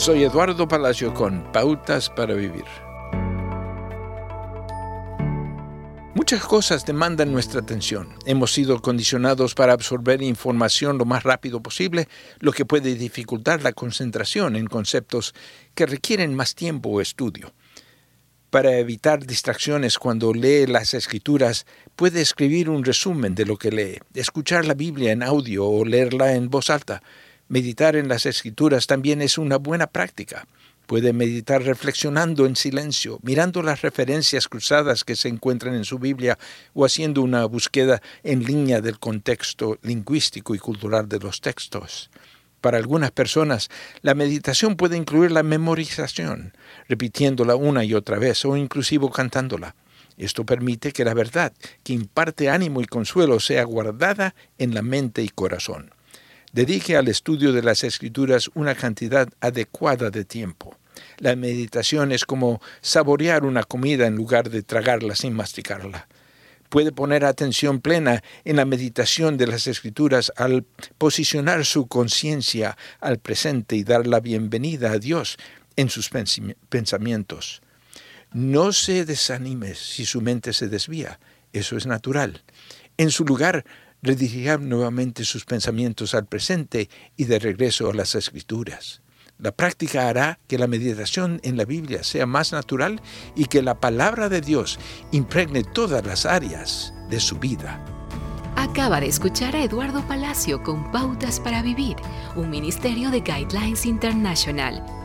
Soy Eduardo Palacio con Pautas para Vivir. Muchas cosas demandan nuestra atención. Hemos sido condicionados para absorber información lo más rápido posible, lo que puede dificultar la concentración en conceptos que requieren más tiempo o estudio. Para evitar distracciones cuando lee las escrituras, puede escribir un resumen de lo que lee, escuchar la Biblia en audio o leerla en voz alta. Meditar en las escrituras también es una buena práctica. Puede meditar reflexionando en silencio, mirando las referencias cruzadas que se encuentran en su Biblia o haciendo una búsqueda en línea del contexto lingüístico y cultural de los textos. Para algunas personas, la meditación puede incluir la memorización, repitiéndola una y otra vez o inclusive cantándola. Esto permite que la verdad, que imparte ánimo y consuelo, sea guardada en la mente y corazón. Dedique al estudio de las escrituras una cantidad adecuada de tiempo. La meditación es como saborear una comida en lugar de tragarla sin masticarla. Puede poner atención plena en la meditación de las escrituras al posicionar su conciencia al presente y dar la bienvenida a Dios en sus pensamientos. No se desanime si su mente se desvía, eso es natural. En su lugar, redirigir nuevamente sus pensamientos al presente y de regreso a las escrituras. La práctica hará que la meditación en la Biblia sea más natural y que la palabra de Dios impregne todas las áreas de su vida. Acaba de escuchar a Eduardo Palacio con Pautas para Vivir, un ministerio de Guidelines International.